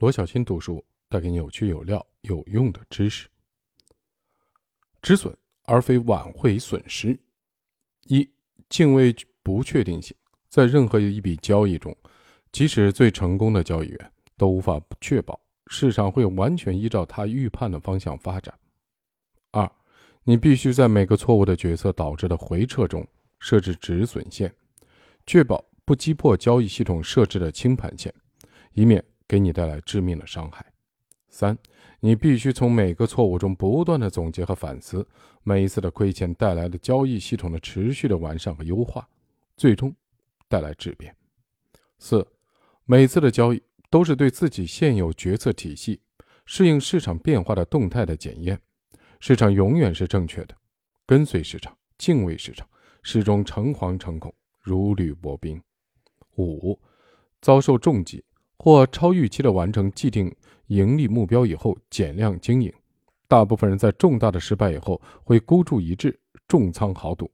罗小新读书带给你有趣、有料、有用的知识。止损而非挽回损失。一、敬畏不确定性，在任何一笔交易中，即使最成功的交易员都无法确保市场会完全依照他预判的方向发展。二、你必须在每个错误的决策导致的回撤中设置止损线，确保不击破交易系统设置的清盘线，以免给你带来致命的伤害。三、你必须从每个错误中不断的总结和反思，每一次的亏欠带来的交易系统的持续的完善和优化，最终带来质变。四、每次的交易都是对自己现有决策体系适应市场变化的动态的检验。市场永远是正确的，跟随市场，敬畏市场，始终诚惶诚恐，如履薄冰。五、遭受重击或超预期的完成既定盈利目标以后，减量经营。大部分人在重大的失败以后会孤注一掷，重仓豪赌，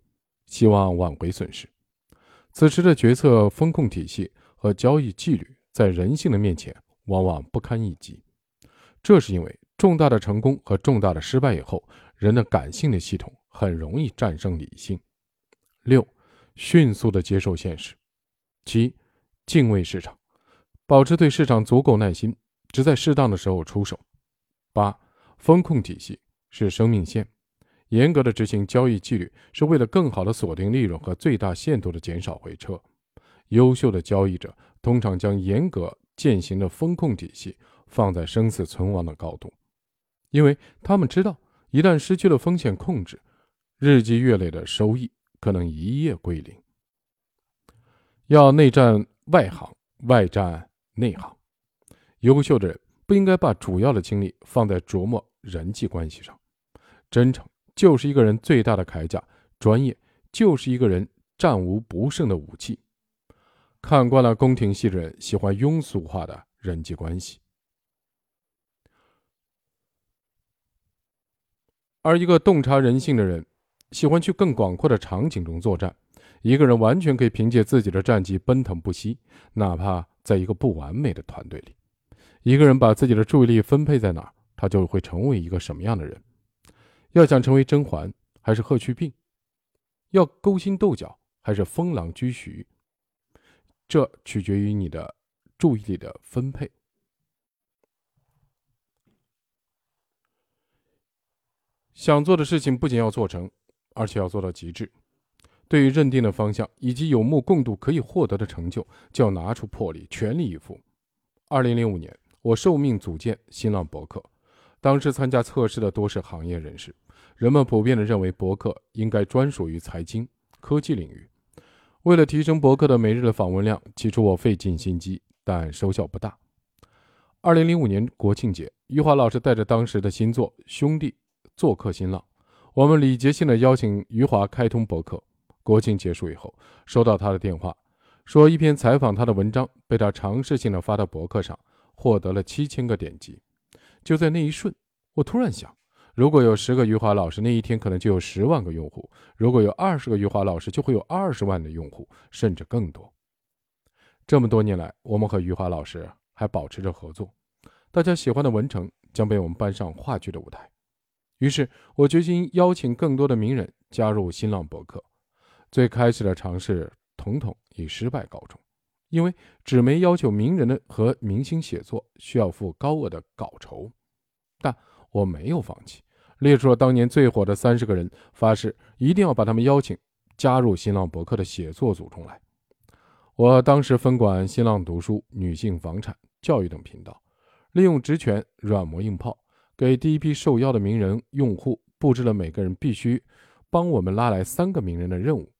希望挽回损失。此时的决策风控体系和交易纪律在人性的面前往往不堪一击。这是因为。重大的成功和重大的失败以后，人的感性的系统很容易战胜理性。六，迅速的接受现实。七，敬畏市场，保持对市场足够耐心，只在适当的时候出手。八，风控体系是生命线，严格的执行交易纪律是为了更好的锁定利润和最大限度的减少回撤。优秀的交易者通常将严格践行的风控体系放在生死存亡的高度。因为他们知道，一旦失去了风险控制，日积月累的收益可能一夜归零。要内战外行，外战内行。优秀的人不应该把主要的精力放在琢磨人际关系上。真诚就是一个人最大的铠甲，专业就是一个人战无不胜的武器。看惯了宫廷戏的人喜欢庸俗化的人际关系。而一个洞察人性的人，喜欢去更广阔的场景中作战。一个人完全可以凭借自己的战绩奔腾不息，哪怕在一个不完美的团队里。一个人把自己的注意力分配在哪儿，他就会成为一个什么样的人。要想成为甄嬛还是霍去病，要勾心斗角还是封狼居胥，这取决于你的注意力的分配。想做的事情不仅要做成，而且要做到极致。对于认定的方向以及有目共睹可以获得的成就，就要拿出魄力，全力以赴。二零零五年，我受命组建新浪博客，当时参加测试的多是行业人士，人们普遍的认为博客应该专属于财经、科技领域。为了提升博客的每日的访问量，起初我费尽心机，但收效不大。二零零五年国庆节，余华老师带着当时的新作《兄弟》。做客新浪，我们礼节性的邀请余华开通博客。国庆结束以后，收到他的电话，说一篇采访他的文章被他尝试性的发到博客上，获得了七千个点击。就在那一瞬，我突然想，如果有十个余华老师，那一天可能就有十万个用户；如果有二十个余华老师，就会有二十万的用户，甚至更多。这么多年来，我们和余华老师还保持着合作，大家喜欢的文成将被我们搬上话剧的舞台。于是我决心邀请更多的名人加入新浪博客。最开始的尝试统统以失败告终，因为纸媒要求名人的和明星写作需要付高额的稿酬，但我没有放弃，列出了当年最火的三十个人，发誓一定要把他们邀请加入新浪博客的写作组中来。我当时分管新浪读书、女性、房产、教育等频道，利用职权软磨硬泡。给第一批受邀的名人用户布置了每个人必须帮我们拉来三个名人的任务，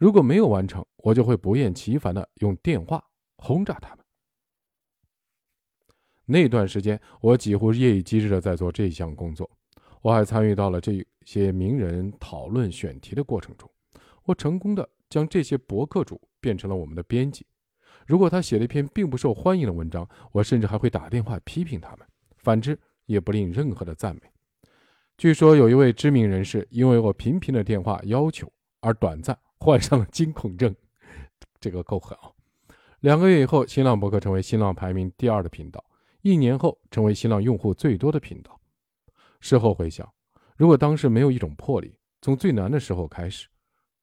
如果没有完成，我就会不厌其烦的用电话轰炸他们。那段时间，我几乎夜以继日的在做这项工作，我还参与到了这些名人讨论选题的过程中。我成功的将这些博客主变成了我们的编辑。如果他写了一篇并不受欢迎的文章，我甚至还会打电话批评他们。反之。也不吝任何的赞美。据说有一位知名人士因为我频频的电话要求而短暂患上了惊恐症，这个够狠啊！两个月以后，新浪博客成为新浪排名第二的频道，一年后成为新浪用户最多的频道。事后回想，如果当时没有一种魄力，从最难的时候开始，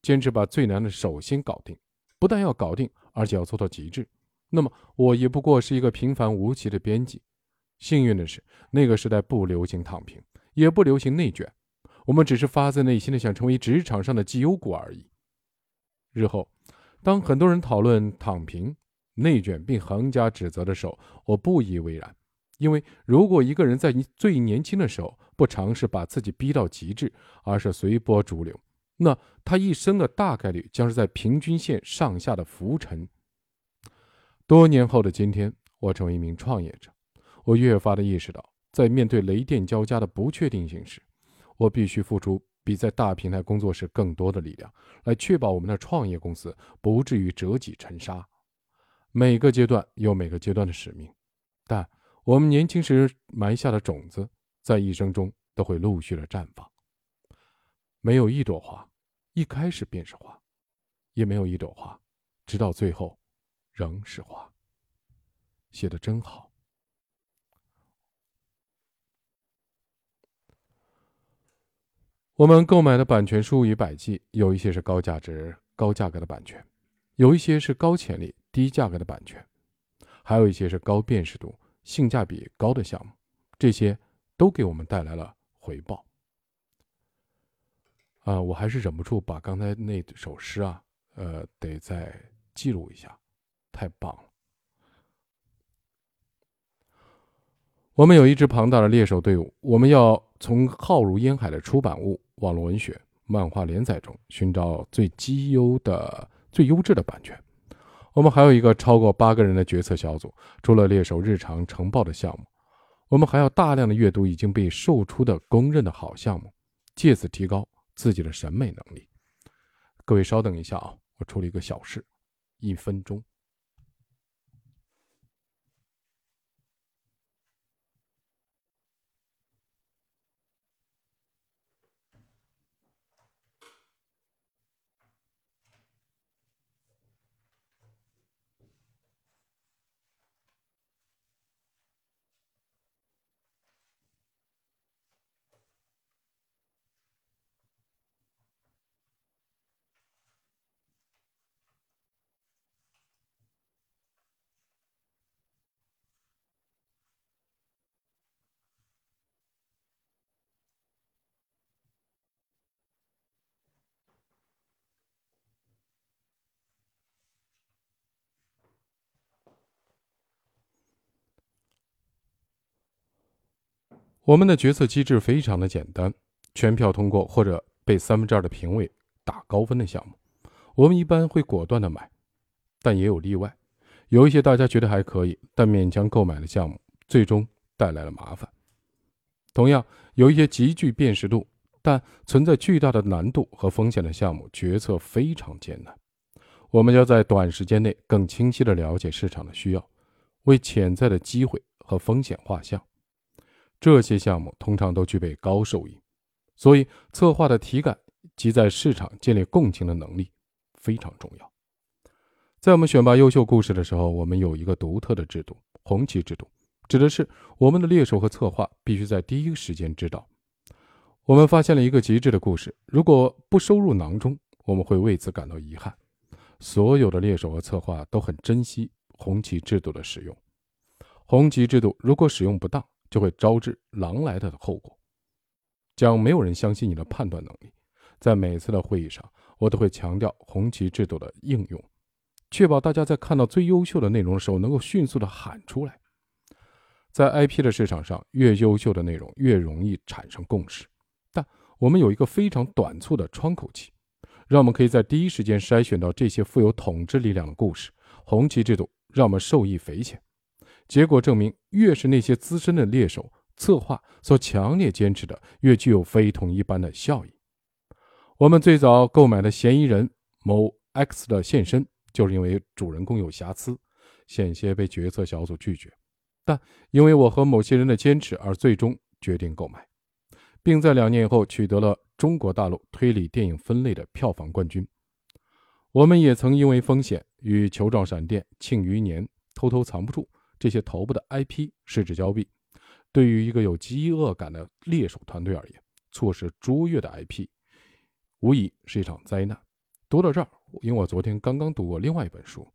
坚持把最难的首先搞定，不但要搞定，而且要做到极致，那么我也不过是一个平凡无奇的编辑。幸运的是，那个时代不流行躺平，也不流行内卷，我们只是发自内心的想成为职场上的绩优股而已。日后，当很多人讨论躺平、内卷并横加指责的时候，我不以为然，因为如果一个人在你最年轻的时候不尝试把自己逼到极致，而是随波逐流，那他一生的大概率将是在平均线上下的浮沉。多年后的今天，我成为一名创业者，我越发的意识到，在面对雷电交加的不确定性时，我必须付出。比在大平台工作时更多的力量，来确保我们的创业公司不至于折戟沉沙。每个阶段有每个阶段的使命，但我们年轻时埋下的种子，在一生中都会陆续的绽放。没有一朵花一开始便是花，也没有一朵花直到最后仍是花。写的真好。我们购买的版权数以百计，有一些是高价值、高价格的版权，有一些是高潜力、低价格的版权，还有一些是高辨识度、性价比高的项目，这些都给我们带来了回报。啊，我还是忍不住把刚才那首诗啊，呃，得再记录一下，太棒了。我们有一支庞大的猎手队伍，我们要从浩如烟海的出版物。网络文学、漫画连载中寻找最基优的、最优质的版权。我们还有一个超过八个人的决策小组。除了猎手日常呈报的项目，我们还要大量的阅读已经被售出的公认的好项目，借此提高自己的审美能力。各位稍等一下啊，我处理一个小事，一分钟。我们的决策机制非常的简单，全票通过或者被三分之二的评委打高分的项目，我们一般会果断的买，但也有例外，有一些大家觉得还可以，但勉强购买的项目，最终带来了麻烦。同样，有一些极具辨识度，但存在巨大的难度和风险的项目，决策非常艰难。我们要在短时间内更清晰的了解市场的需要，为潜在的机会和风险画像。这些项目通常都具备高收益，所以策划的体感及在市场建立共情的能力非常重要。在我们选拔优秀故事的时候，我们有一个独特的制度——红旗制度，指的是我们的猎手和策划必须在第一时间知道。我们发现了一个极致的故事，如果不收入囊中，我们会为此感到遗憾。所有的猎手和策划都很珍惜红旗制度的使用。红旗制度如果使用不当，就会招致狼来的后果，将没有人相信你的判断能力。在每次的会议上，我都会强调红旗制度的应用，确保大家在看到最优秀的内容的时候，能够迅速的喊出来。在 IP 的市场上，越优秀的内容越容易产生共识，但我们有一个非常短促的窗口期，让我们可以在第一时间筛选到这些富有统治力量的故事。红旗制度让我们受益匪浅。结果证明，越是那些资深的猎手策划所强烈坚持的，越具有非同一般的效益。我们最早购买的嫌疑人某 X 的现身，就是因为主人公有瑕疵，险些被决策小组拒绝，但因为我和某些人的坚持而最终决定购买，并在两年以后取得了中国大陆推理电影分类的票房冠军。我们也曾因为风险与球状闪电、庆余年、偷偷藏不住。这些头部的 IP 失之交臂。对于一个有饥饿感的猎手团队而言，错失卓越的 IP，无疑是一场灾难。读到这儿，因为我昨天刚刚读过另外一本书，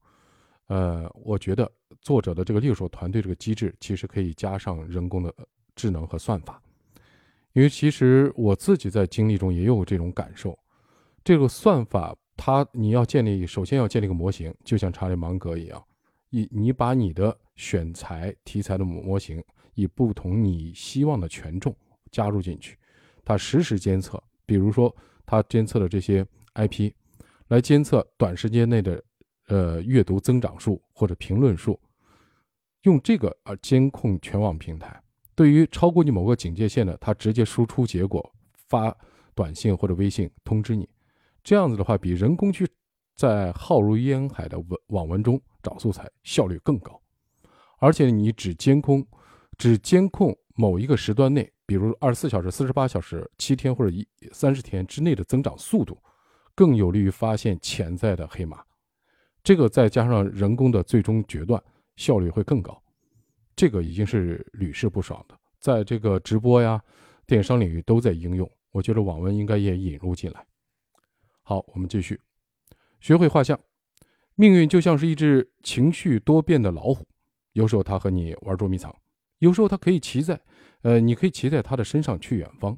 呃，我觉得作者的这个猎手团队这个机制其实可以加上人工的智能和算法，因为其实我自己在经历中也有这种感受。这个算法，它你要建立，首先要建立一个模型，就像查理芒格一样，你你把你的选材题材的模模型。以不同你希望的权重加入进去，它实时监测，比如说它监测的这些 IP，来监测短时间内的呃阅读增长数或者评论数，用这个而监控全网平台。对于超过你某个警戒线的，它直接输出结果，发短信或者微信通知你。这样子的话，比人工去在浩如烟海的文网文中找素材效率更高，而且你只监控。只监控某一个时段内，比如二十四小时、四十八小时、七天或者一三十天之内的增长速度，更有利于发现潜在的黑马。这个再加上人工的最终决断，效率会更高。这个已经是屡试不爽的，在这个直播呀、电商领域都在应用。我觉得网文应该也引入进来。好，我们继续，学会画像。命运就像是一只情绪多变的老虎，有时候他和你玩捉迷藏。有时候他可以骑在，呃，你可以骑在他的身上去远方；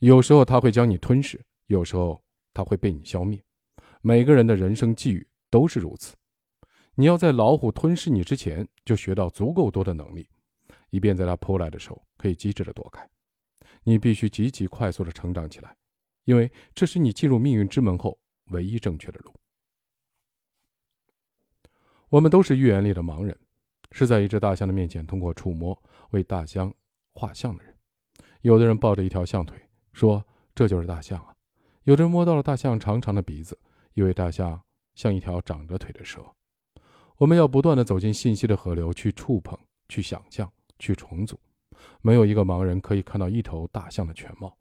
有时候他会将你吞噬；有时候他会被你消灭。每个人的人生际遇都是如此。你要在老虎吞噬你之前就学到足够多的能力，以便在它扑来的时候可以机智的躲开。你必须极其快速的成长起来，因为这是你进入命运之门后唯一正确的路。我们都是寓言里的盲人。是在一只大象的面前，通过触摸为大象画像的人。有的人抱着一条象腿，说这就是大象啊；有的人摸到了大象长长的鼻子，以为大象像一条长着腿的蛇。我们要不断地走进信息的河流，去触碰，去想象，去重组。没有一个盲人可以看到一头大象的全貌。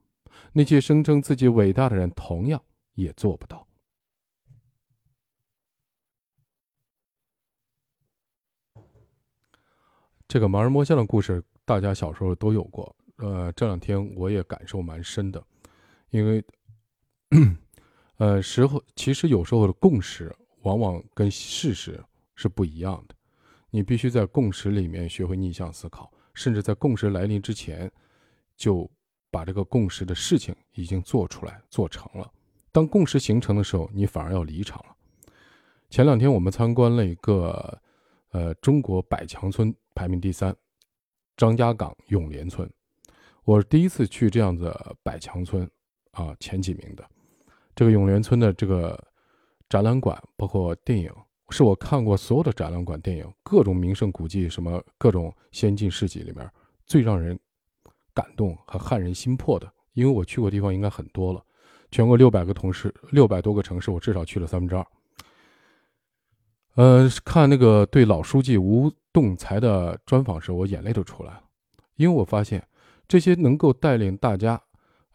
那些声称自己伟大的人，同样也做不到。这个盲人摸象的故事，大家小时候都有过。呃，这两天我也感受蛮深的，因为，呃，时候其实有时候的共识往往跟事实是不一样的。你必须在共识里面学会逆向思考，甚至在共识来临之前，就把这个共识的事情已经做出来做成了。当共识形成的时候，你反而要离场了。前两天我们参观了一个，呃，中国百强村。排名第三，张家港永联村，我第一次去这样的百强村啊，前几名的。这个永联村的这个展览馆，包括电影，是我看过所有的展览馆、电影，各种名胜古迹、什么各种先进事迹里面最让人感动和撼人心魄的。因为我去过地方应该很多了，全国六百个同事，六百多个城市，我至少去了三分之二。呃，看那个对老书记吴栋才的专访时，我眼泪都出来了，因为我发现这些能够带领大家，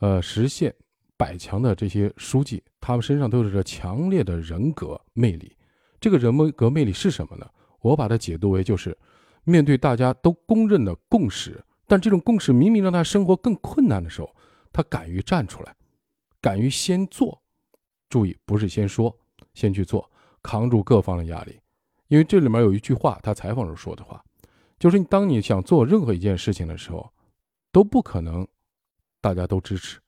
呃，实现百强的这些书记，他们身上都有着强烈的人格魅力。这个人格魅力是什么呢？我把它解读为就是，面对大家都公认的共识，但这种共识明明让他生活更困难的时候，他敢于站出来，敢于先做。注意，不是先说，先去做。扛住各方的压力，因为这里面有一句话，他采访时说的话，就是当你想做任何一件事情的时候，都不可能大家都支持，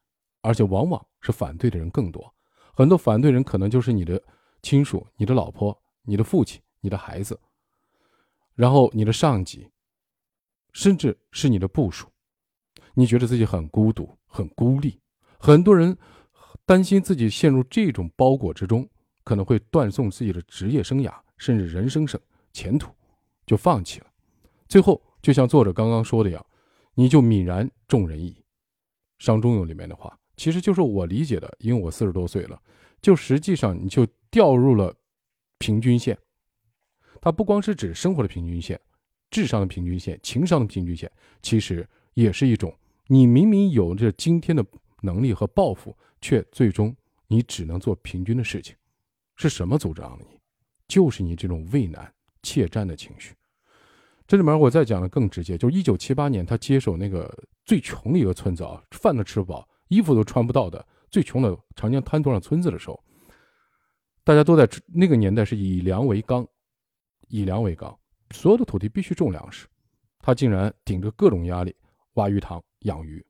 而且往往是反对的人更多。很多反对人可能就是你的亲属、你的老婆、你的父亲、你的孩子，然后你的上级，甚至是你的部属。你觉得自己很孤独、很孤立，很多人担心自己陷入这种包裹之中。可能会断送自己的职业生涯，甚至人生生前途，就放弃了。最后，就像作者刚刚说的样，你就泯然众人矣。伤中有里面的话，其实就是我理解的，因为我四十多岁了，就实际上你就掉入了平均线。它不光是指生活的平均线、智商的平均线、情商的平均线，其实也是一种你明明有着今天的能力和抱负，却最终你只能做平均的事情。是什么阻挡了你？就是你这种畏难怯战的情绪。这里面我再讲的更直接，就是一九七八年他接手那个最穷的一个村子啊，饭都吃不饱，衣服都穿不到的最穷的长江滩头上村子的时候，大家都在那个年代是以粮为纲，以粮为纲，所有的土地必须种粮食，他竟然顶着各种压力挖鱼塘养鱼，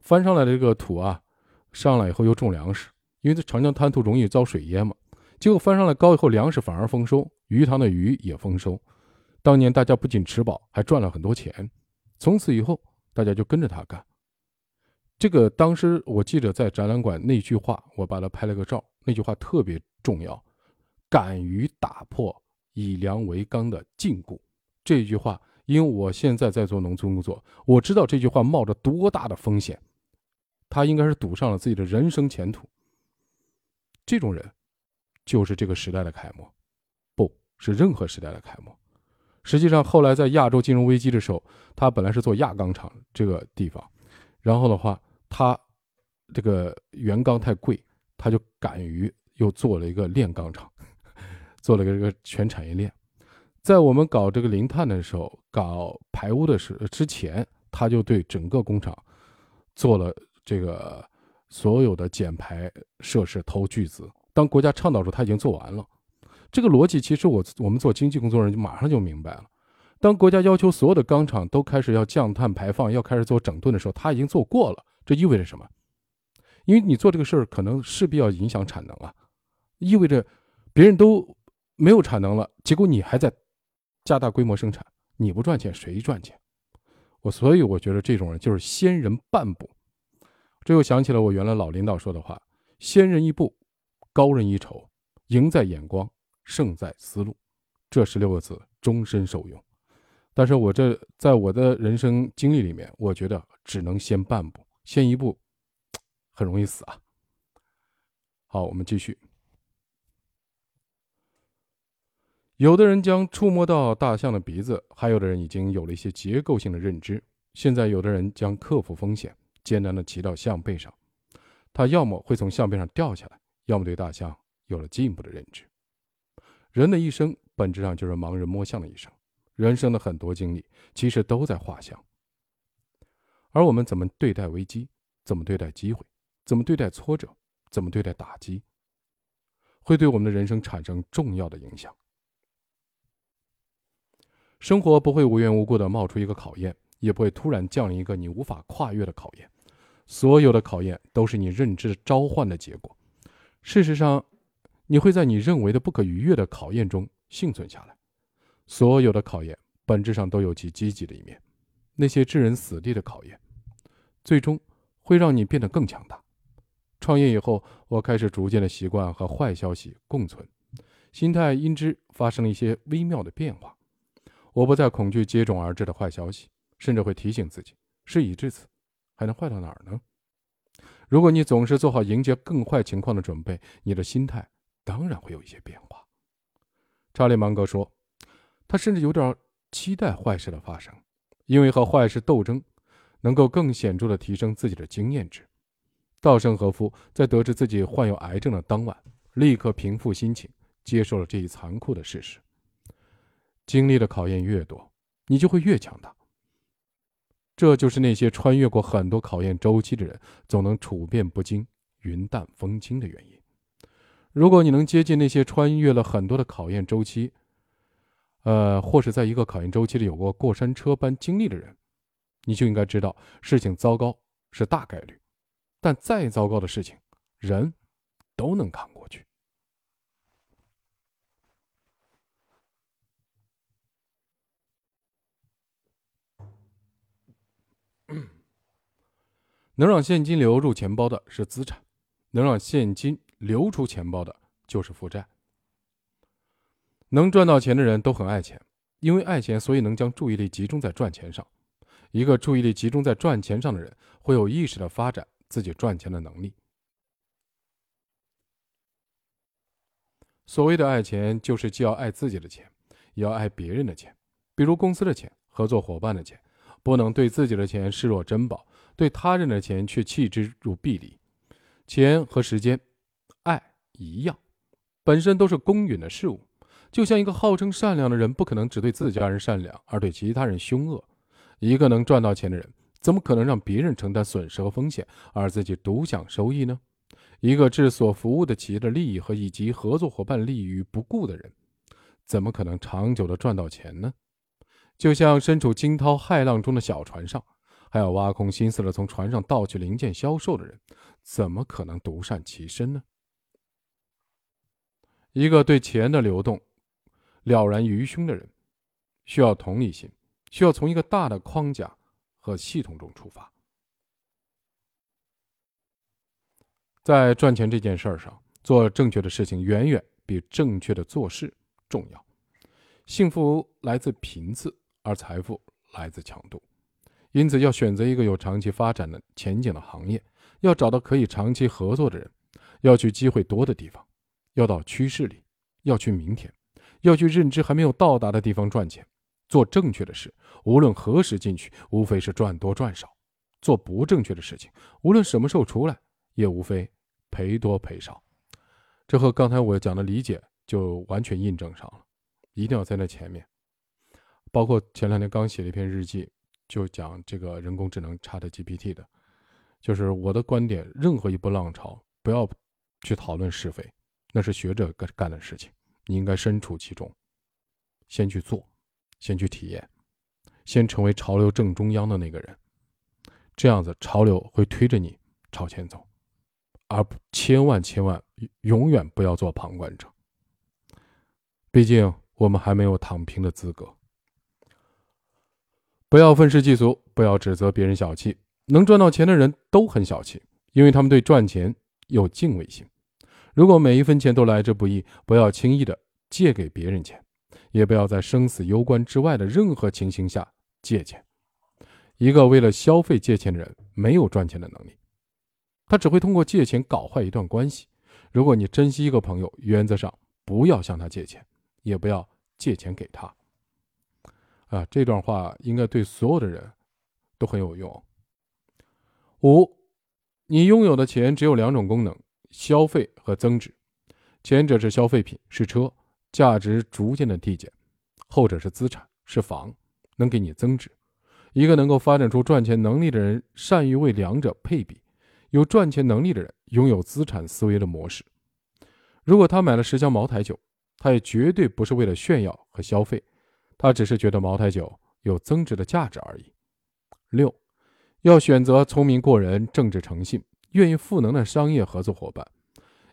翻上来的这个土啊，上来以后又种粮食，因为这长江滩涂容易遭水淹嘛。结果翻上来高以后，粮食反而丰收，鱼塘的鱼也丰收。当年大家不仅吃饱，还赚了很多钱。从此以后，大家就跟着他干。这个当时我记得在展览馆那句话，我把它拍了个照。那句话特别重要，敢于打破以粮为纲的禁锢。这句话，因为我现在在做农村工作，我知道这句话冒着多大的风险。他应该是赌上了自己的人生前途。这种人。就是这个时代的楷模，不是任何时代的楷模。实际上，后来在亚洲金融危机的时候，他本来是做轧钢厂这个地方，然后的话，他这个原钢太贵，他就敢于又做了一个炼钢厂，做了个这个全产业链。在我们搞这个零碳的时候，搞排污的时之前，他就对整个工厂做了这个所有的减排设施投巨资。当国家倡导说他已经做完了，这个逻辑其实我我们做经济工作人就马上就明白了。当国家要求所有的钢厂都开始要降碳排放，要开始做整顿的时候，他已经做过了。这意味着什么？因为你做这个事儿，可能势必要影响产能啊，意味着别人都没有产能了，结果你还在加大规模生产，你不赚钱谁赚钱？我所以我觉得这种人就是先人半步。这又想起了我原来老领导说的话：先人一步。高人一筹，赢在眼光，胜在思路，这十六个字终身受用。但是我这在我的人生经历里面，我觉得只能先半步，先一步，很容易死啊。好，我们继续。有的人将触摸到大象的鼻子，还有的人已经有了一些结构性的认知。现在，有的人将克服风险，艰难的骑到象背上，他要么会从象背上掉下来。要么对大象有了进一步的认知。人的一生本质上就是盲人摸象的一生，人生的很多经历其实都在画像。而我们怎么对待危机，怎么对待机会，怎么对待挫折，怎么对待打击，会对我们的人生产生重要的影响。生活不会无缘无故的冒出一个考验，也不会突然降临一个你无法跨越的考验。所有的考验都是你认知召唤的结果。事实上，你会在你认为的不可逾越的考验中幸存下来。所有的考验本质上都有其积极的一面。那些置人死地的考验，最终会让你变得更强大。创业以后，我开始逐渐的习惯和坏消息共存，心态因之发生了一些微妙的变化。我不再恐惧接踵而至的坏消息，甚至会提醒自己：事已至此，还能坏到哪儿呢？如果你总是做好迎接更坏情况的准备，你的心态当然会有一些变化。查理芒格说，他甚至有点期待坏事的发生，因为和坏事斗争能够更显著地提升自己的经验值。稻盛和夫在得知自己患有癌症的当晚，立刻平复心情，接受了这一残酷的事实。经历的考验越多，你就会越强大。这就是那些穿越过很多考验周期的人，总能处变不惊、云淡风轻的原因。如果你能接近那些穿越了很多的考验周期，呃，或是在一个考验周期里有过过山车般经历的人，你就应该知道，事情糟糕是大概率，但再糟糕的事情，人都能扛过去。能让现金流入钱包的是资产，能让现金流出钱包的就是负债。能赚到钱的人都很爱钱，因为爱钱，所以能将注意力集中在赚钱上。一个注意力集中在赚钱上的人，会有意识的发展自己赚钱的能力。所谓的爱钱，就是既要爱自己的钱，也要爱别人的钱，比如公司的钱、合作伙伴的钱，不能对自己的钱视若珍宝。对他人的钱却弃之如敝履，钱和时间、爱一样，本身都是公允的事物。就像一个号称善良的人，不可能只对自家人善良，而对其他人凶恶。一个能赚到钱的人，怎么可能让别人承担损失和风险，而自己独享收益呢？一个置所服务的企业的利益和以及合作伙伴利益于不顾的人，怎么可能长久的赚到钱呢？就像身处惊涛骇浪中的小船上，还要挖空心思的从船上盗取零件销售的人，怎么可能独善其身呢？一个对钱的流动了然于胸的人，需要同理心，需要从一个大的框架和系统中出发，在赚钱这件事儿上做正确的事情，远远比正确的做事重要。幸福来自频次。而财富来自强度，因此要选择一个有长期发展的前景的行业，要找到可以长期合作的人，要去机会多的地方，要到趋势里，要去明天，要去认知还没有到达的地方赚钱。做正确的事，无论何时进去，无非是赚多赚少；做不正确的事情，无论什么时候出来，也无非赔多赔少。这和刚才我讲的理解就完全印证上了，一定要在那前面。包括前两天刚写了一篇日记，就讲这个人工智能 Chat GPT 的，就是我的观点：任何一波浪潮，不要去讨论是非，那是学者干干的事情，你应该身处其中，先去做，先去体验，先成为潮流正中央的那个人，这样子潮流会推着你朝前走，而千万千万永远不要做旁观者，毕竟我们还没有躺平的资格。不要愤世嫉俗，不要指责别人小气。能赚到钱的人都很小气，因为他们对赚钱有敬畏心。如果每一分钱都来之不易，不要轻易的借给别人钱，也不要在生死攸关之外的任何情形下借钱。一个为了消费借钱的人，没有赚钱的能力，他只会通过借钱搞坏一段关系。如果你珍惜一个朋友，原则上不要向他借钱，也不要借钱给他。啊，这段话应该对所有的人都很有用。五，你拥有的钱只有两种功能：消费和增值。前者是消费品，是车，价值逐渐的递减；后者是资产，是房，能给你增值。一个能够发展出赚钱能力的人，善于为两者配比。有赚钱能力的人，拥有资产思维的模式。如果他买了十箱茅台酒，他也绝对不是为了炫耀和消费。他只是觉得茅台酒有增值的价值而已。六，要选择聪明过人、正直诚信、愿意赋能的商业合作伙伴，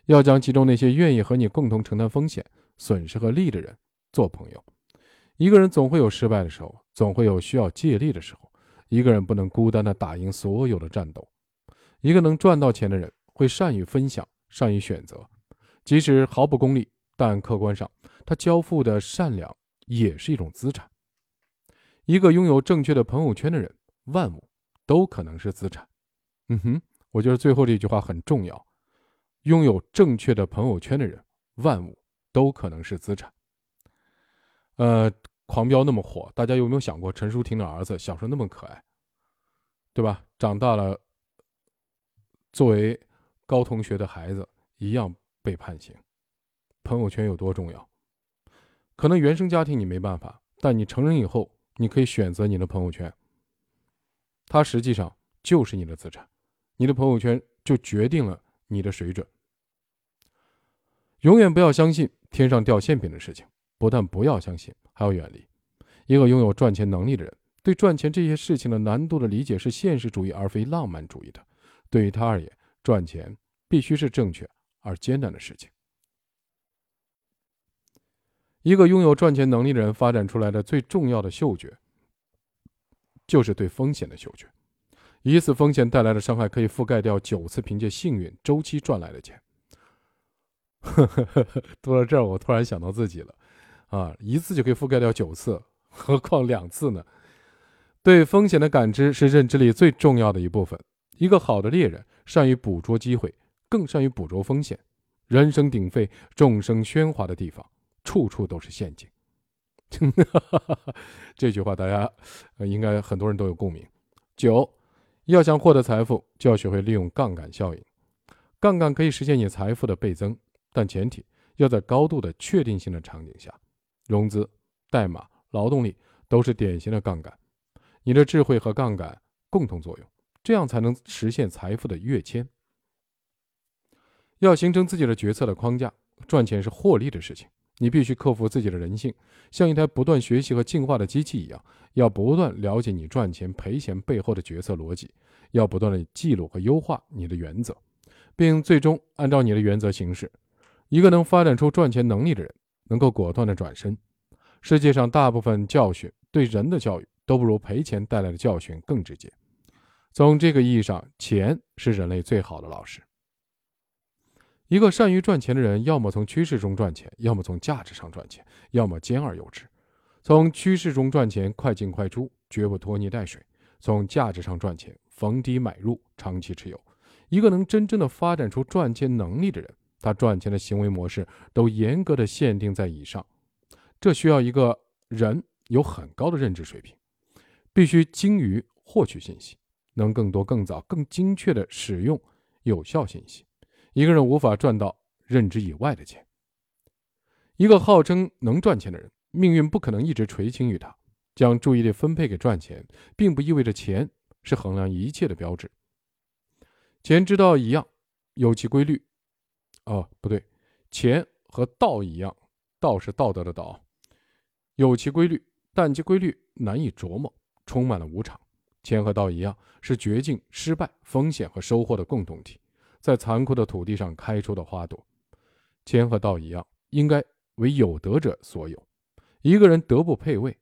要将其中那些愿意和你共同承担风险、损失和利的人做朋友。一个人总会有失败的时候，总会有需要借力的时候。一个人不能孤单的打赢所有的战斗。一个能赚到钱的人会善于分享、善于选择，即使毫不功利，但客观上他交付的善良。也是一种资产。一个拥有正确的朋友圈的人，万物都可能是资产。嗯哼，我觉得最后这句话很重要。拥有正确的朋友圈的人，万物都可能是资产。呃，狂飙那么火，大家有没有想过陈淑婷的儿子小时候那么可爱，对吧？长大了，作为高同学的孩子一样被判刑。朋友圈有多重要？可能原生家庭你没办法，但你成人以后，你可以选择你的朋友圈。它实际上就是你的资产，你的朋友圈就决定了你的水准。永远不要相信天上掉馅饼的事情，不但不要相信，还要远离。一个拥有赚钱能力的人，对赚钱这些事情的难度的理解是现实主义而非浪漫主义的。对于他而言，赚钱必须是正确而艰难的事情。一个拥有赚钱能力的人发展出来的最重要的嗅觉，就是对风险的嗅觉。一次风险带来的伤害可以覆盖掉九次凭借幸运周期赚来的钱。读到这儿，我突然想到自己了，啊，一次就可以覆盖掉九次，何况两次呢？对风险的感知是认知里最重要的一部分。一个好的猎人善于捕捉机会，更善于捕捉风险。人声鼎沸、众声喧哗的地方。处处都是陷阱，这句话大家应该很多人都有共鸣。九，要想获得财富，就要学会利用杠杆效应。杠杆可以实现你财富的倍增，但前提要在高度的确定性的场景下，融资、代码、劳动力都是典型的杠杆。你的智慧和杠杆共同作用，这样才能实现财富的跃迁。要形成自己的决策的框架，赚钱是获利的事情。你必须克服自己的人性，像一台不断学习和进化的机器一样，要不断了解你赚钱赔钱背后的决策逻辑，要不断的记录和优化你的原则，并最终按照你的原则行事。一个能发展出赚钱能力的人，能够果断的转身。世界上大部分教训对人的教育，都不如赔钱带来的教训更直接。从这个意义上，钱是人类最好的老师。一个善于赚钱的人，要么从趋势中赚钱，要么从价值上赚钱，要么兼而有之。从趋势中赚钱，快进快出，绝不拖泥带水；从价值上赚钱，逢低买入，长期持有。一个能真正的发展出赚钱能力的人，他赚钱的行为模式都严格的限定在以上。这需要一个人有很高的认知水平，必须精于获取信息，能更多、更早、更精确的使用有效信息。一个人无法赚到认知以外的钱。一个号称能赚钱的人，命运不可能一直垂青于他。将注意力分配给赚钱，并不意味着钱是衡量一切的标志。钱之道一样，有其规律。哦，不对，钱和道一样，道是道德的道，有其规律，但其规律难以琢磨，充满了无常。钱和道一样，是绝境、失败、风险和收获的共同体。在残酷的土地上开出的花朵，钱和道一样，应该为有德者所有。一个人德不配位，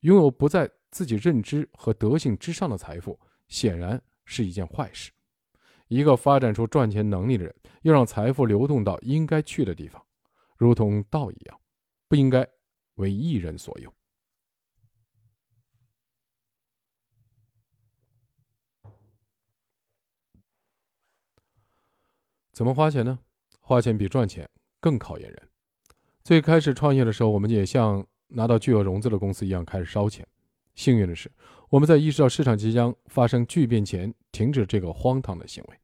拥有不在自己认知和德性之上的财富，显然是一件坏事。一个发展出赚钱能力的人，要让财富流动到应该去的地方，如同道一样，不应该为一人所有。怎么花钱呢？花钱比赚钱更考验人。最开始创业的时候，我们也像拿到巨额融资的公司一样开始烧钱。幸运的是，我们在意识到市场即将发生巨变前，停止这个荒唐的行为。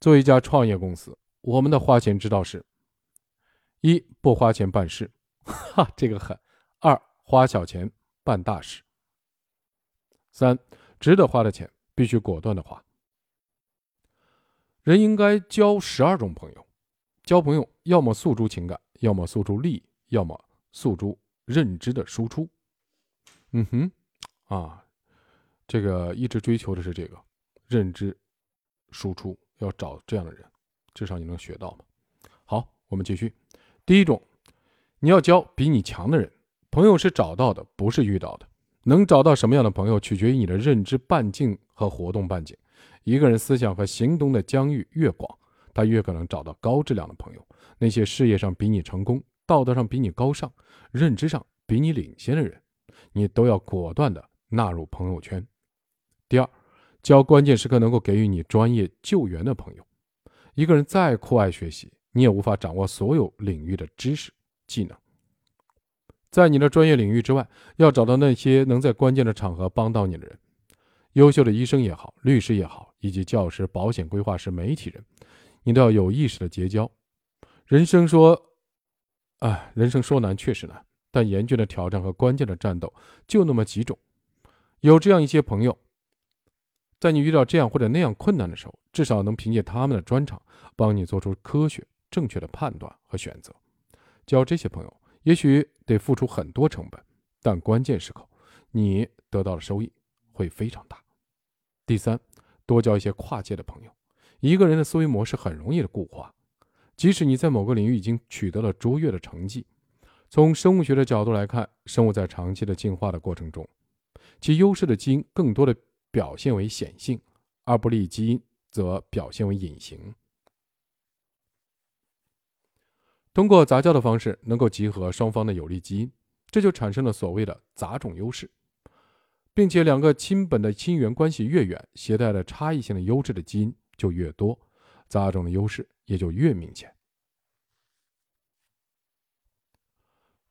作为一家创业公司，我们的花钱之道是：一不花钱办事，哈，这个狠；二花小钱办大事；三值得花的钱必须果断的花。人应该交十二种朋友，交朋友要么诉诸情感，要么诉诸利益，要么诉诸认知的输出。嗯哼，啊，这个一直追求的是这个认知输出，要找这样的人，至少你能学到嘛。好，我们继续。第一种，你要交比你强的人。朋友是找到的，不是遇到的。能找到什么样的朋友，取决于你的认知半径和活动半径。一个人思想和行动的疆域越广，他越可能找到高质量的朋友。那些事业上比你成功、道德上比你高尚、认知上比你领先的人，你都要果断地纳入朋友圈。第二，交关键时刻能够给予你专业救援的朋友。一个人再酷爱学习，你也无法掌握所有领域的知识技能。在你的专业领域之外，要找到那些能在关键的场合帮到你的人。优秀的医生也好，律师也好，以及教师、保险规划师、媒体人，你都要有意识的结交。人生说，啊，人生说难确实难，但严峻的挑战和关键的战斗就那么几种。有这样一些朋友，在你遇到这样或者那样困难的时候，至少能凭借他们的专长，帮你做出科学正确的判断和选择。交这些朋友，也许得付出很多成本，但关键时刻，你得到的收益会非常大。第三，多交一些跨界的朋友。一个人的思维模式很容易的固化，即使你在某个领域已经取得了卓越的成绩。从生物学的角度来看，生物在长期的进化的过程中，其优势的基因更多的表现为显性，而不利基因则表现为隐形。通过杂交的方式，能够集合双方的有利基因，这就产生了所谓的杂种优势。并且两个亲本的亲缘关系越远，携带的差异性的优质的基因就越多，杂种的优势也就越明显。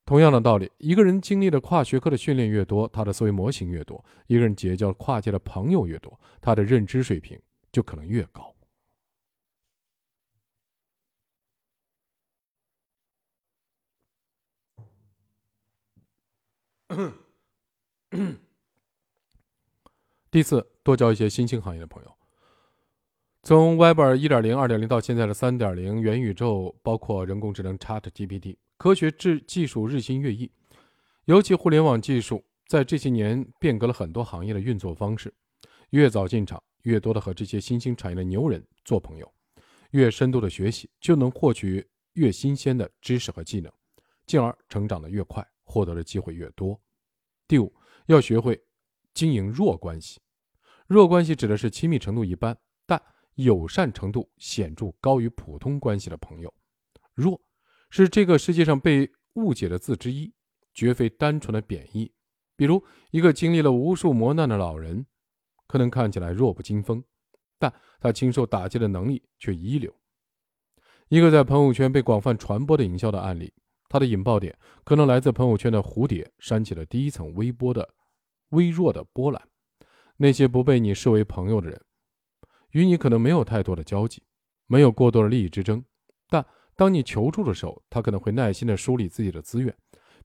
同样的道理，一个人经历的跨学科的训练越多，他的思维模型越多；一个人结交跨界的朋友越多，他的认知水平就可能越高。第四，多交一些新兴行业的朋友。从 Web 1.0、2.0到现在的3.0，元宇宙包括人工智能 ChatGPT，科学智技术日新月异，尤其互联网技术在这些年变革了很多行业的运作方式。越早进场，越多的和这些新兴产业的牛人做朋友，越深度的学习，就能获取越新鲜的知识和技能，进而成长的越快，获得的机会越多。第五，要学会经营弱关系。弱关系指的是亲密程度一般，但友善程度显著高于普通关系的朋友。弱是这个世界上被误解的字之一，绝非单纯的贬义。比如，一个经历了无数磨难的老人，可能看起来弱不禁风，但他经受打击的能力却一流。一个在朋友圈被广泛传播的营销的案例，它的引爆点可能来自朋友圈的蝴蝶扇起了第一层微波的微弱的波澜。那些不被你视为朋友的人，与你可能没有太多的交集，没有过多的利益之争，但当你求助的时候，他可能会耐心地梳理自己的资源，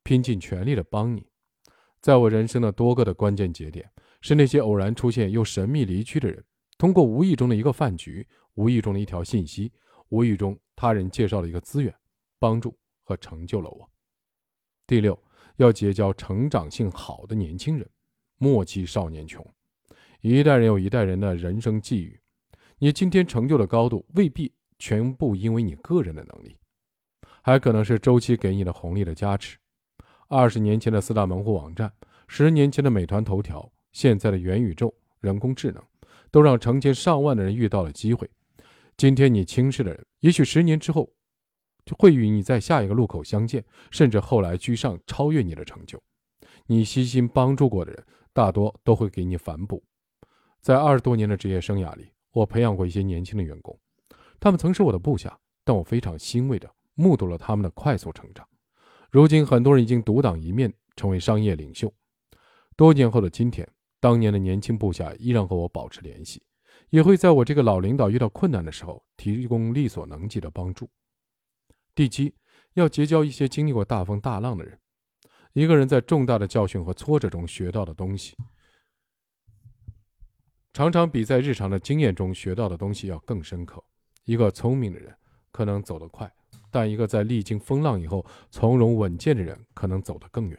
拼尽全力地帮你。在我人生的多个的关键节点，是那些偶然出现又神秘离去的人，通过无意中的一个饭局，无意中的一条信息，无意中他人介绍了一个资源，帮助和成就了我。第六，要结交成长性好的年轻人，莫欺少年穷。一代人有一代人的人生际遇，你今天成就的高度未必全部因为你个人的能力，还可能是周期给你的红利的加持。二十年前的四大门户网站，十年前的美团头条，现在的元宇宙、人工智能，都让成千上万的人遇到了机会。今天你轻视的人，也许十年之后就会与你在下一个路口相见，甚至后来居上，超越你的成就。你悉心帮助过的人，大多都会给你反哺。在二十多年的职业生涯里，我培养过一些年轻的员工，他们曾是我的部下，但我非常欣慰地目睹了他们的快速成长。如今，很多人已经独当一面，成为商业领袖。多年后的今天，当年的年轻部下依然和我保持联系，也会在我这个老领导遇到困难的时候提供力所能及的帮助。第七，要结交一些经历过大风大浪的人。一个人在重大的教训和挫折中学到的东西。常常比在日常的经验中学到的东西要更深刻。一个聪明的人可能走得快，但一个在历经风浪以后从容稳健的人可能走得更远。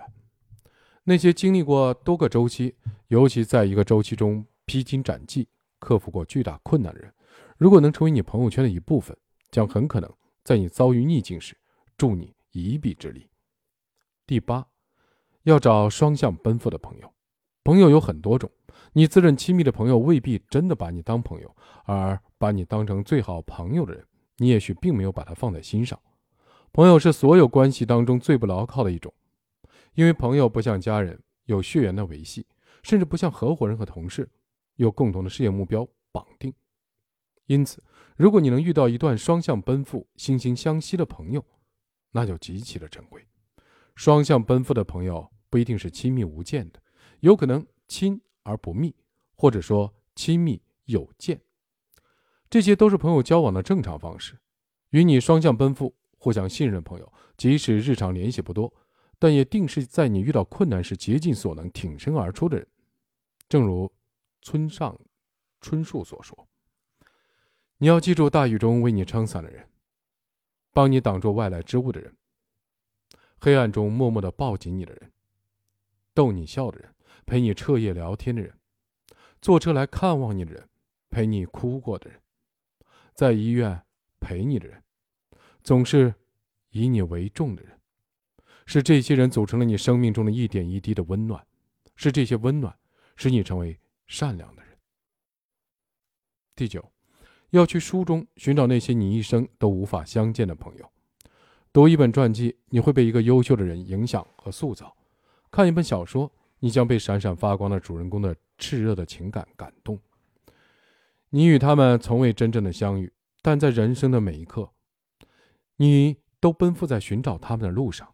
那些经历过多个周期，尤其在一个周期中披荆斩棘、克服过巨大困难的人，如果能成为你朋友圈的一部分，将很可能在你遭遇逆境时助你一臂之力。第八，要找双向奔赴的朋友。朋友有很多种。你自认亲密的朋友未必真的把你当朋友，而把你当成最好朋友的人，你也许并没有把他放在心上。朋友是所有关系当中最不牢靠的一种，因为朋友不像家人有血缘的维系，甚至不像合伙人和同事有共同的事业目标绑定。因此，如果你能遇到一段双向奔赴、惺惺相惜的朋友，那就极其的珍贵。双向奔赴的朋友不一定是亲密无间的，有可能亲。而不密，或者说亲密有间，这些都是朋友交往的正常方式。与你双向奔赴、互相信任朋友，即使日常联系不多，但也定是在你遇到困难时竭尽所能挺身而出的人。正如村上春树所说：“你要记住，大雨中为你撑伞的人，帮你挡住外来之物的人，黑暗中默默的抱紧你的人，逗你笑的人。”陪你彻夜聊天的人，坐车来看望你的人，陪你哭过的人，在医院陪你的人，总是以你为重的人，是这些人组成了你生命中的一点一滴的温暖，是这些温暖使你成为善良的人。第九，要去书中寻找那些你一生都无法相见的朋友。读一本传记，你会被一个优秀的人影响和塑造；看一本小说。你将被闪闪发光的主人公的炽热的情感感动。你与他们从未真正的相遇，但在人生的每一刻，你都奔赴在寻找他们的路上。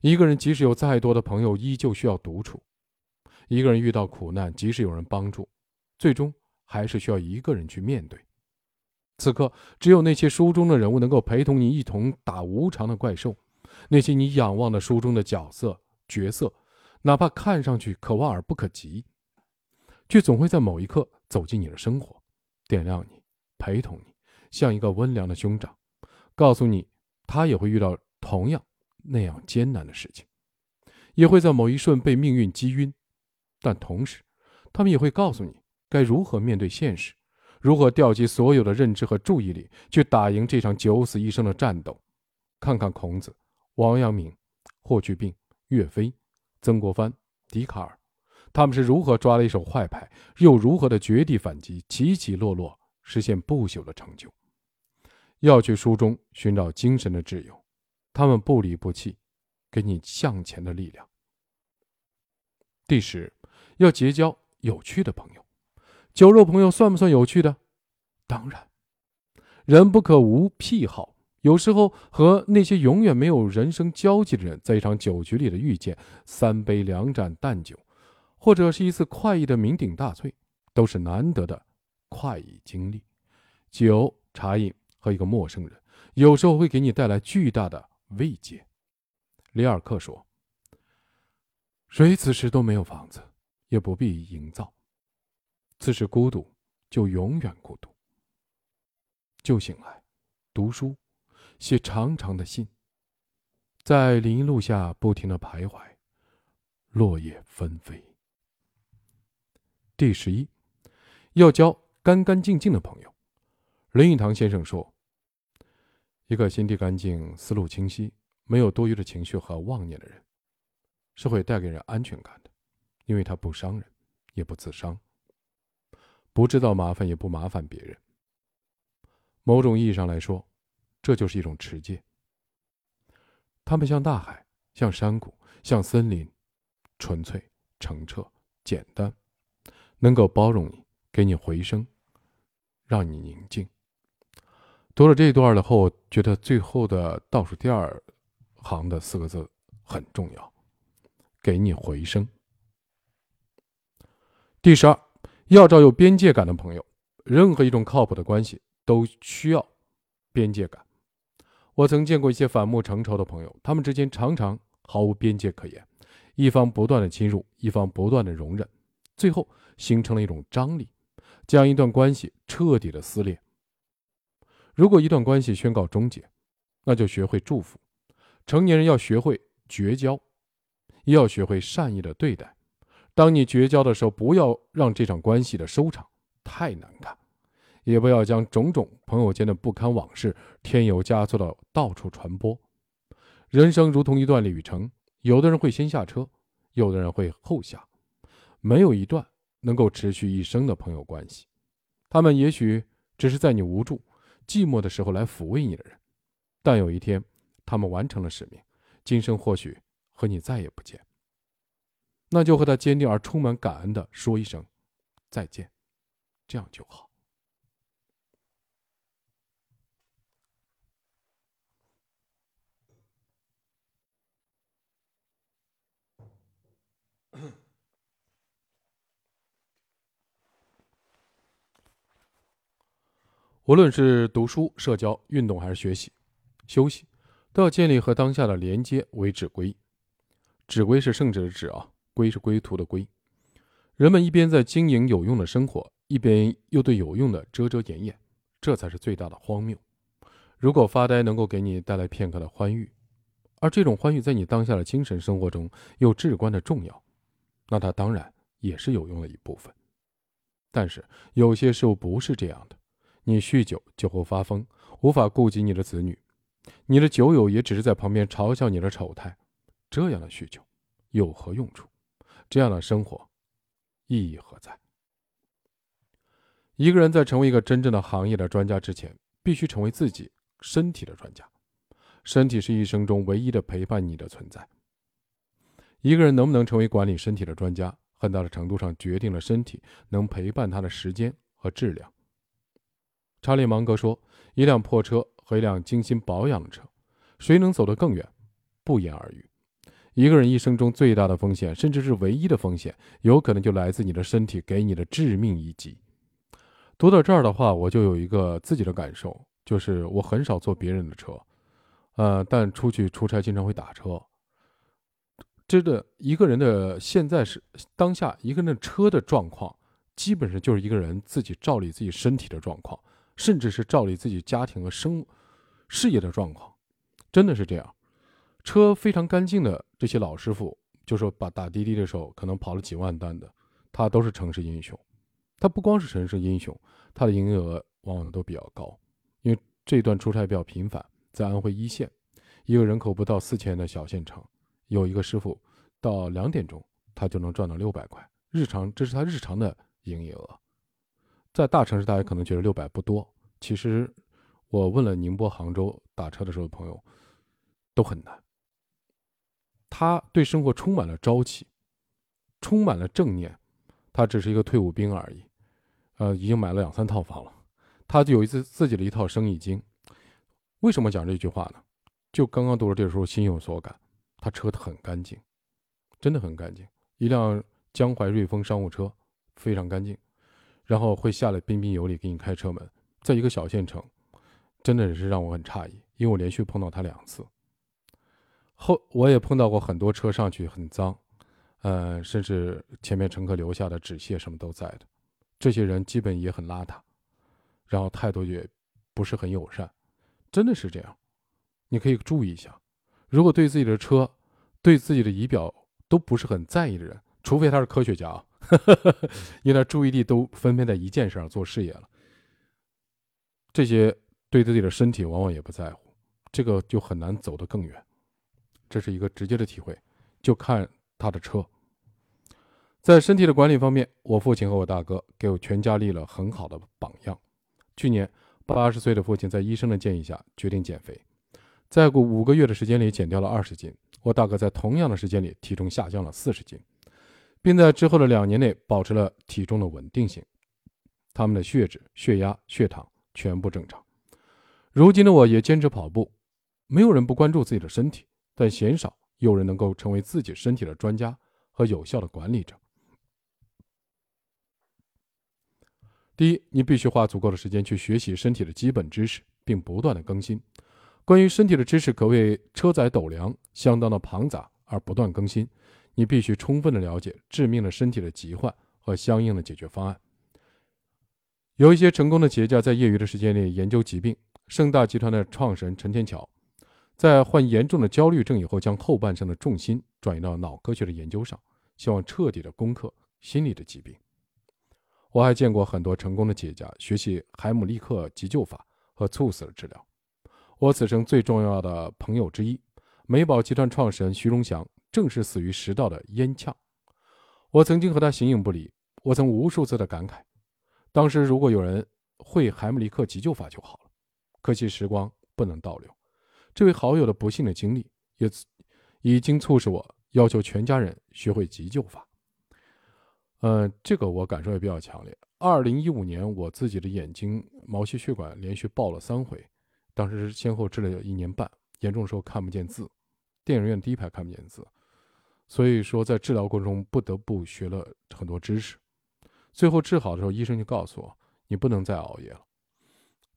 一个人即使有再多的朋友，依旧需要独处；一个人遇到苦难，即使有人帮助，最终还是需要一个人去面对。此刻，只有那些书中的人物能够陪同你一同打无常的怪兽，那些你仰望的书中的角色角色。哪怕看上去可望而不可及，却总会在某一刻走进你的生活，点亮你，陪同你，像一个温良的兄长，告诉你他也会遇到同样那样艰难的事情，也会在某一瞬被命运击晕，但同时，他们也会告诉你该如何面对现实，如何调集所有的认知和注意力去打赢这场九死一生的战斗。看看孔子、王阳明、霍去病、岳飞。曾国藩、笛卡尔，他们是如何抓了一手坏牌，又如何的绝地反击，起起落落，实现不朽的成就？要去书中寻找精神的挚友，他们不离不弃，给你向前的力量。第十，要结交有趣的朋友。酒肉朋友算不算有趣的？当然，人不可无癖好。有时候和那些永远没有人生交集的人在一场酒局里的遇见，三杯两盏淡酒，或者是一次快意的酩酊大醉，都是难得的快意经历。酒、茶饮和一个陌生人，有时候会给你带来巨大的慰藉。里尔克说：“谁此时都没有房子，也不必营造。此时孤独，就永远孤独。就醒来，读书。”写长长的信，在林荫路下不停的徘徊，落叶纷飞。第十一，要交干干净净的朋友。林语堂先生说：“一个心地干净、思路清晰、没有多余的情绪和妄念的人，是会带给人安全感的，因为他不伤人，也不自伤，不制造麻烦，也不麻烦别人。某种意义上来说。”这就是一种持戒。他们像大海，像山谷，像森林，纯粹、澄澈、简单，能够包容你，给你回声，让你宁静。读了这一段了后，觉得最后的倒数第二行的四个字很重要，给你回声。第十二，要找有边界感的朋友。任何一种靠谱的关系都需要边界感。我曾见过一些反目成仇的朋友，他们之间常常毫无边界可言，一方不断的侵入，一方不断的容忍，最后形成了一种张力，将一段关系彻底的撕裂。如果一段关系宣告终结，那就学会祝福。成年人要学会绝交，也要学会善意的对待。当你绝交的时候，不要让这场关系的收场太难看。也不要将种种朋友间的不堪往事添油加醋的到处传播。人生如同一段旅程，有的人会先下车，有的人会后下，没有一段能够持续一生的朋友关系。他们也许只是在你无助、寂寞的时候来抚慰你的人，但有一天，他们完成了使命，今生或许和你再也不见。那就和他坚定而充满感恩的说一声再见，这样就好。无论是读书、社交、运动还是学习、休息，都要建立和当下的连接为止归。止归是圣旨的止啊，归是归途的归。人们一边在经营有用的生活，一边又对有用的遮遮掩掩，这才是最大的荒谬。如果发呆能够给你带来片刻的欢愉，而这种欢愉在你当下的精神生活中又至关的重要，那它当然也是有用的一部分。但是有些事物不是这样的。你酗酒，酒后发疯，无法顾及你的子女，你的酒友也只是在旁边嘲笑你的丑态，这样的酗酒有何用处？这样的生活意义何在？一个人在成为一个真正的行业的专家之前，必须成为自己身体的专家。身体是一生中唯一的陪伴你的存在。一个人能不能成为管理身体的专家，很大的程度上决定了身体能陪伴他的时间和质量。查理芒格说：“一辆破车和一辆精心保养的车，谁能走得更远？不言而喻。一个人一生中最大的风险，甚至是唯一的风险，有可能就来自你的身体给你的致命一击。”读到这儿的话，我就有一个自己的感受，就是我很少坐别人的车，呃，但出去出差经常会打车。真的一个人的现在是当下一个人的车的状况，基本上就是一个人自己照理自己身体的状况，甚至是照理自己家庭和生事业的状况，真的是这样。车非常干净的这些老师傅，就说把打滴滴的时候可能跑了几万单的，他都是城市英雄。他不光是城市英雄，他的营业额往往都比较高，因为这段出差比较频繁，在安徽一线，一个人口不到四千的小县城，有一个师傅到两点钟，他就能赚到六百块，日常这是他日常的营业额。在大城市，大家可能觉得六百不多，其实我问了宁波、杭州打车的时候的朋友，都很难。他对生活充满了朝气，充满了正念，他只是一个退伍兵而已。呃，已经买了两三套房了，他就有一次自己的一套生意经。为什么讲这句话呢？就刚刚读了这个时候，心有所感。他车很干净，真的很干净，一辆江淮瑞风商务车，非常干净。然后会下来彬彬有礼给你开车门，在一个小县城，真的是让我很诧异，因为我连续碰到他两次。后我也碰到过很多车上去很脏，呃，甚至前面乘客留下的纸屑什么都在的。这些人基本也很邋遢，然后态度也不是很友善，真的是这样。你可以注意一下，如果对自己的车、对自己的仪表都不是很在意的人，除非他是科学家啊，因为他注意力都分配在一件事上做事业了。这些对自己的身体往往也不在乎，这个就很难走得更远。这是一个直接的体会，就看他的车。在身体的管理方面，我父亲和我大哥给我全家立了很好的榜样。去年，八十岁的父亲在医生的建议下决定减肥，在过五个月的时间里减掉了二十斤。我大哥在同样的时间里体重下降了四十斤，并在之后的两年内保持了体重的稳定性。他们的血脂、血压、血糖全部正常。如今的我也坚持跑步。没有人不关注自己的身体，但鲜少有人能够成为自己身体的专家和有效的管理者。第一，你必须花足够的时间去学习身体的基本知识，并不断的更新。关于身体的知识可谓车载斗量，相当的庞杂而不断更新。你必须充分的了解致命的身体的疾患和相应的解决方案。有一些成功的企业家在业余的时间里研究疾病。盛大集团的创始人陈天桥，在患严重的焦虑症以后，将后半生的重心转移到脑科学的研究上，希望彻底的攻克心理的疾病。我还见过很多成功的企业家学习海姆立克急救法和猝死的治疗。我此生最重要的朋友之一，美宝集团创始人徐荣祥，正是死于食道的烟呛。我曾经和他形影不离，我曾无数次的感慨，当时如果有人会海姆立克急救法就好了。可惜时光不能倒流，这位好友的不幸的经历也已经促使我要求全家人学会急救法。呃，这个我感受也比较强烈。二零一五年，我自己的眼睛毛细血管连续爆了三回，当时先后治了有一年半，严重的时候看不见字，电影院第一排看不见字，所以说在治疗过程中不得不学了很多知识。最后治好的时候，医生就告诉我，你不能再熬夜了，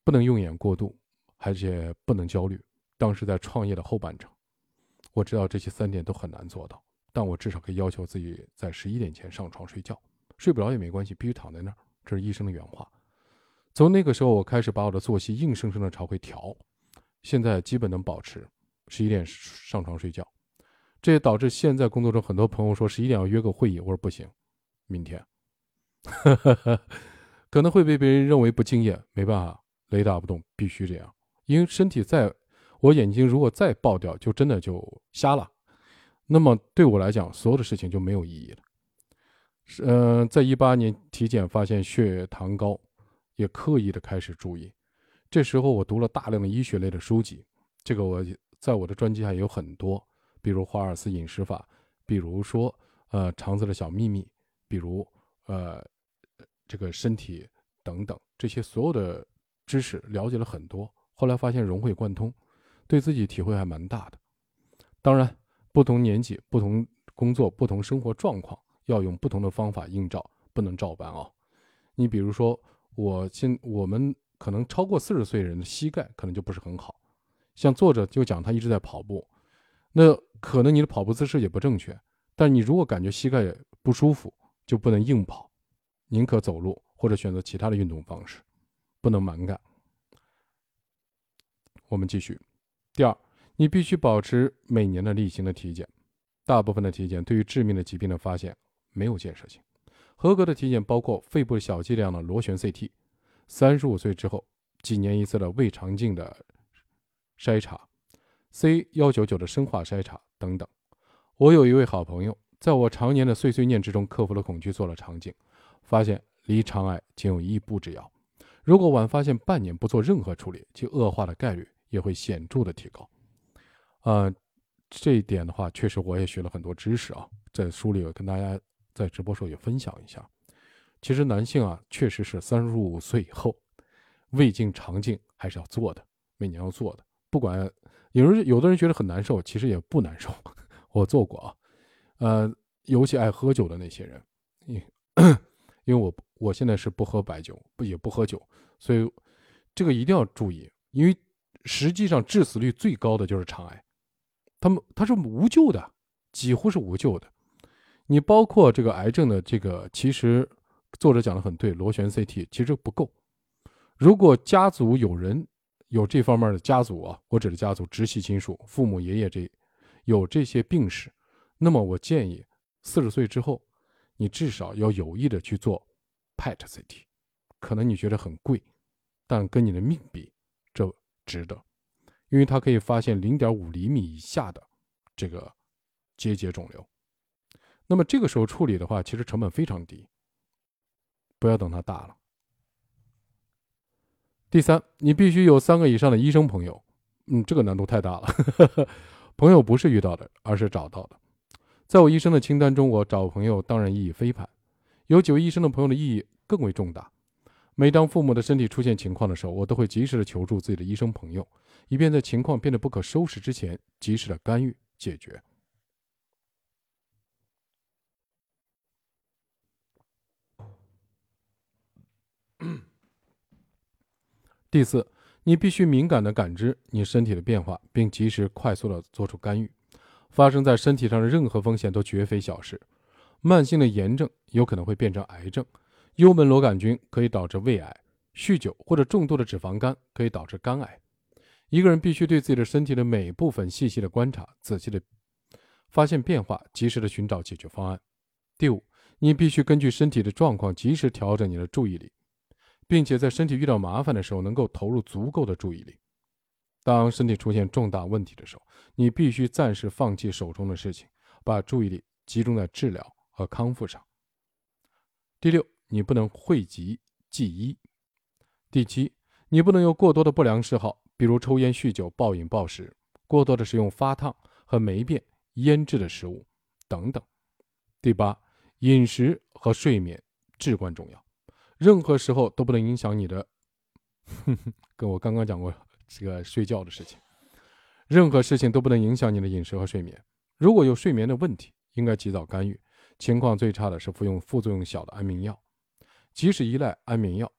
不能用眼过度，而且不能焦虑。当时在创业的后半程，我知道这些三点都很难做到。但我至少可以要求自己在十一点前上床睡觉，睡不着也没关系，必须躺在那儿。这是医生的原话。从那个时候，我开始把我的作息硬生生的朝回调，现在基本能保持十一点上床睡觉。这也导致现在工作中很多朋友说十一点要约个会议，我说不行，明天，可能会被别人认为不敬业。没办法，雷打不动，必须这样。因为身体在，我眼睛如果再爆掉，就真的就瞎了。那么对我来讲，所有的事情就没有意义了。是，嗯，在一八年体检发现血糖高，也刻意的开始注意。这时候我读了大量的医学类的书籍，这个我在我的专辑上也有很多，比如华尔斯饮食法，比如说呃肠子的小秘密，比如呃这个身体等等这些所有的知识了解了很多，后来发现融会贯通，对自己体会还蛮大的。当然。不同年纪、不同工作、不同生活状况，要用不同的方法映照，不能照搬啊。你比如说，我现我们可能超过四十岁人的膝盖可能就不是很好。像作者就讲他一直在跑步，那可能你的跑步姿势也不正确，但你如果感觉膝盖不舒服，就不能硬跑，宁可走路或者选择其他的运动方式，不能蛮干。我们继续。第二，你必须保持每年的例行的体检。大部分的体检对于致命的疾病的发现没有建设性。合格的体检包括肺部小剂量的螺旋 CT，三十五岁之后几年一次的胃肠镜的筛查，C 幺九九的生化筛查等等。我有一位好朋友，在我常年的碎碎念之中克服了恐惧，做了肠镜，发现离肠癌仅有一步之遥。如果晚发现半年不做任何处理，其恶化的概率也会显著的提高。呃。这一点的话，确实我也学了很多知识啊，在书里有跟大家在直播时候也分享一下。其实男性啊，确实是三十五岁以后，胃镜、肠镜还是要做的，每年要做的。不管有人有的人觉得很难受，其实也不难受。我做过啊，呃，尤其爱喝酒的那些人，因因为我我现在是不喝白酒，不也不喝酒，所以这个一定要注意，因为实际上致死率最高的就是肠癌。他们他是无救的，几乎是无救的。你包括这个癌症的这个，其实作者讲的很对，螺旋 CT 其实不够。如果家族有人有这方面的家族啊，我指的家族直系亲属，父母爷爷这有这些病史，那么我建议四十岁之后，你至少要有意的去做 PET CT。可能你觉得很贵，但跟你的命比，这值得。因为它可以发现零点五厘米以下的这个结节肿瘤，那么这个时候处理的话，其实成本非常低。不要等它大了。第三，你必须有三个以上的医生朋友。嗯，这个难度太大了。朋友不是遇到的，而是找到的。在我医生的清单中，我找朋友当然意义非凡。有几位医生的朋友的意义更为重大。每当父母的身体出现情况的时候，我都会及时的求助自己的医生朋友。以便在情况变得不可收拾之前，及时的干预解决。第四，你必须敏感的感知你身体的变化，并及时快速的做出干预。发生在身体上的任何风险都绝非小事。慢性的炎症有可能会变成癌症，幽门螺杆菌可以导致胃癌，酗酒或者重度的脂肪肝可以导致肝癌。一个人必须对自己的身体的每一部分细细的观察，仔细的发现变化，及时的寻找解决方案。第五，你必须根据身体的状况及时调整你的注意力，并且在身体遇到麻烦的时候能够投入足够的注意力。当身体出现重大问题的时候，你必须暂时放弃手中的事情，把注意力集中在治疗和康复上。第六，你不能讳疾忌医。第七，你不能有过多的不良嗜好。比如抽烟、酗酒、暴饮暴食、过多的使用发烫和霉变、腌制的食物等等。第八，饮食和睡眠至关重要，任何时候都不能影响你的。跟我刚刚讲过这个睡觉的事情，任何事情都不能影响你的饮食和睡眠。如果有睡眠的问题，应该及早干预。情况最差的是服用副作用小的安眠药，即使依赖安眠药，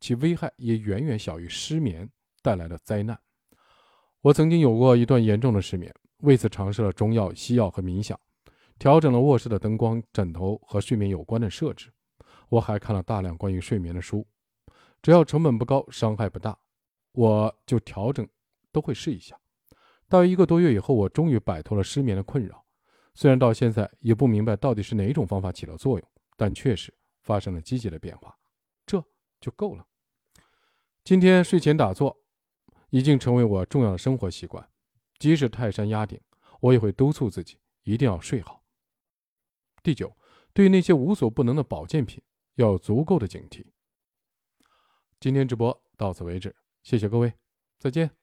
其危害也远远小于失眠。带来的灾难。我曾经有过一段严重的失眠，为此尝试了中药、西药和冥想，调整了卧室的灯光、枕头和睡眠有关的设置。我还看了大量关于睡眠的书，只要成本不高、伤害不大，我就调整都会试一下。大约一个多月以后，我终于摆脱了失眠的困扰。虽然到现在也不明白到底是哪种方法起了作用，但确实发生了积极的变化，这就够了。今天睡前打坐。已经成为我重要的生活习惯，即使泰山压顶，我也会督促自己一定要睡好。第九，对于那些无所不能的保健品，要有足够的警惕。今天直播到此为止，谢谢各位，再见。